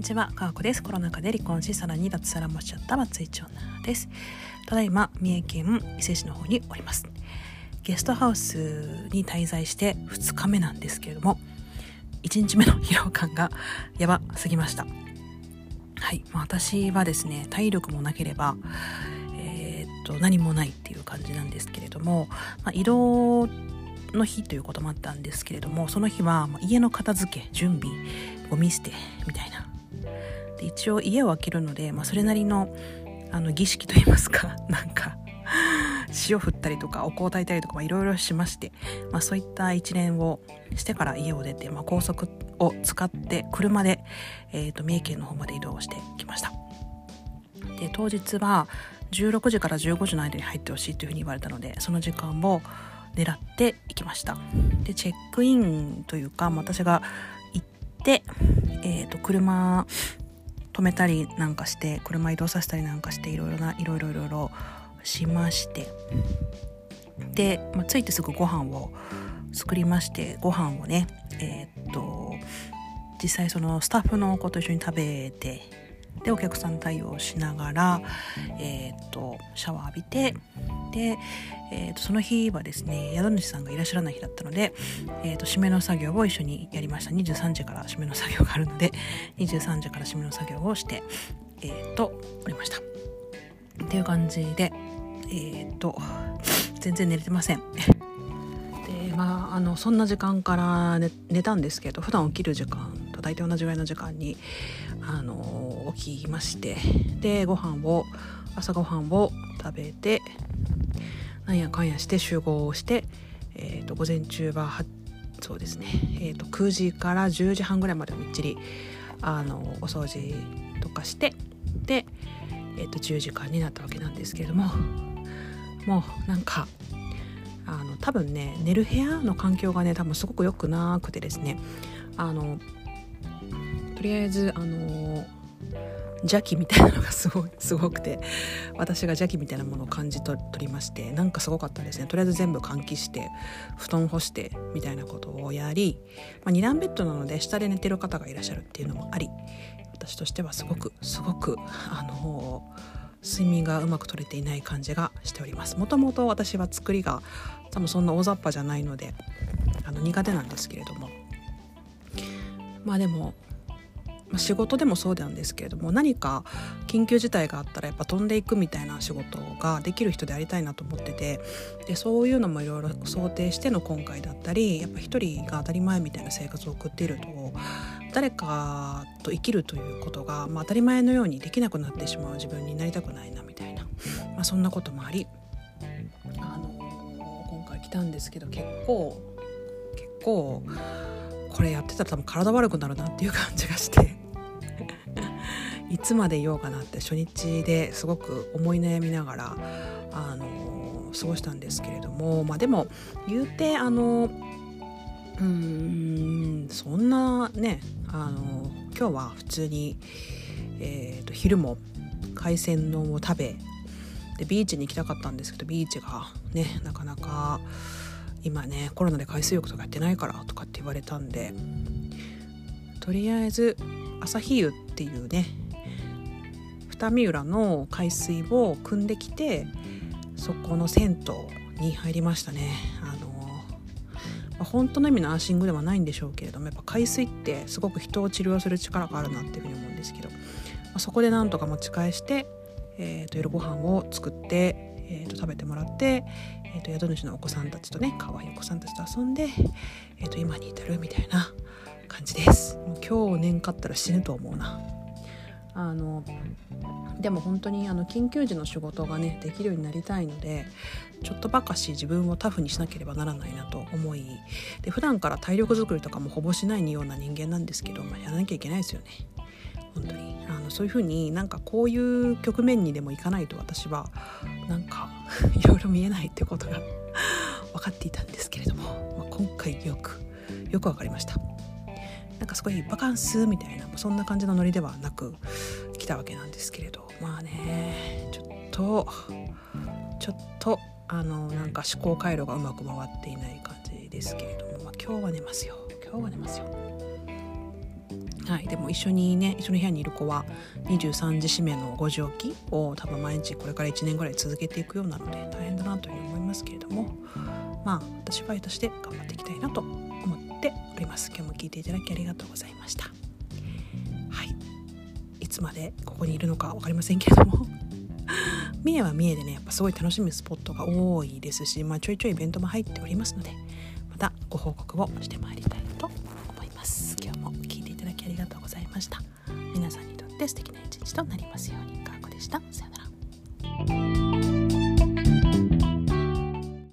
にちは、かわこです。コロナ禍で離婚し、さらに脱サラもしちゃった松井町女です。ただいま、三重県伊勢市の方におります。ゲストハウスに滞在して2日目なんですけれども、1日目の疲労感がやばすぎました。はい、まあ、私はですね、体力もなければ、えー、っと、何もないっていう感じなんですけれども、まあ、移動の日ということもあったんですけれどもその日は家の片付け準備ゴミ捨てみたいなで一応家を開けるので、まあ、それなりのあの儀式といいますか なんか塩振ったりとかお香を炊いたりとかいろいろしまして、まあ、そういった一連をしてから家を出て、まあ、高速を使って車で、えーと、三重県の方まで移動してきました。で当日は16時から15時の間に入ってほしいというふうに言われたのでその時間を狙っていきました。でチェックインというか私が行って、えーと、車止めたりなんかして車移動させたりなんかしていろいろないろいろいろいろしまして。で、まあ、着いてすぐご飯を作りましてご飯をねえー、っと実際そのスタッフの子と一緒に食べてでお客さん対応しながら、えー、っとシャワー浴びてで、えー、とその日はですね宿主さんがいらっしゃらない日だったので、えー、と締めの作業を一緒にやりました。23時から締めの作業があるので23時から締めの作業をして、えー、とおりました。っていう感じでえっ、と全然寝れてません。でまああのそんな時間から寝寝たんですけど普段起きる時間と大体同じぐらいの時間にあの起きましてでご飯を朝ごはんを食べてなんやかんやして集合して、えー、と午前中はそうですね、えー、と9時から10時半ぐらいまでみっちりあのお掃除とかしてで、えー、と10時間になったわけなんですけれどももうなんかあの多分ね寝る部屋の環境がね多分すごく良くなくてですねあのとりあえずあの邪気みたいなのがすごすごくて私が邪気みたいなものを感じ取りましてなんかすごかったですね。とりあえず全部換気して布団干してみたいなことをやり、まあ、2段ベッドなので下で寝てる方がいらっしゃるっていうのもあり私としてはすごくすごくあの睡眠がうまく取れていない感じがしております。もともと私は作りが多分そんな大雑把じゃないのであの苦手なんですけれども。まあでもまあ、仕事でもそうなんですけれども何か緊急事態があったらやっぱ飛んでいくみたいな仕事ができる人でありたいなと思っててでそういうのもいろいろ想定しての今回だったりやっぱ一人が当たり前みたいな生活を送っていると誰かと生きるということが、まあ、当たり前のようにできなくなってしまう自分になりたくないなみたいな、まあ、そんなこともあり、あの今回来たんですけど結構結構これやってたら多分体悪くなるなっていう感じがして。いつまでいようかなって初日ですごく思い悩みながらあの過ごしたんですけれどもまあでも言うてあのうんそんなねあの今日は普通に、えーと、昼も海鮮丼を食べでビーチに行きたかったんですけどビーチがねなかなか今ねコロナで海水浴とかやってないからとかって言われたんでとりあえず朝日湯っていうね二見浦の海水を汲んできてそこの銭湯に入りましたね。あの、まあ、本当の意味のアーシングではないんでしょうけれどもやっぱ海水ってすごく人を治療する力があるなっていうふうに思うんですけど、まあ、そこでなんとか持ち返して、えー、と夜ご飯を作って、えー、と食べてもらって、えー、と宿主のお子さんたちとね可愛いお子さんたちと遊んで、えー、と今に至るみたいな感じです。もう今日年かったら死ぬと思うな。あのでも本当にあの緊急時の仕事がねできるようになりたいのでちょっとばかし自分をタフにしなければならないなと思いで普段から体力作りとかもほぼしないような人間なんですけど、まあ、やらなきゃいけないですよね。本当に。あのそういうふうになんかこういう局面にでもいかないと私はなんか いろいろ見えないってことが 分かっていたんですけれども、まあ、今回よくよく分かりました。なんかすごいバカンスみたいなそんな感じのノリではなく来たわけなんですけれどまあねちょっとちょっとあのなんか思考回路がうまく回っていない感じですけれども、まあ、今日は寝ますよ。今日は寝ますよ。はい、でも一緒にね一緒の部屋にいる子は23時締めの5時起きを多分毎日これから1年ぐらい続けていくようなので大変だなというふうに思いますけれどもまあ私はとして頑張っていきたいなと思っております。今日も聞いていただきありがとうございました。はい。いつまでここにいるのか分かりませんけれども。三重は三重でねやっぱすごい楽しむスポットが多いですし、まあ、ちょいちょいイベントも入っておりますのでまたご報告をしてまいりたいました。皆さんにとって素敵な一日となりますようにかーこでした。さよなら。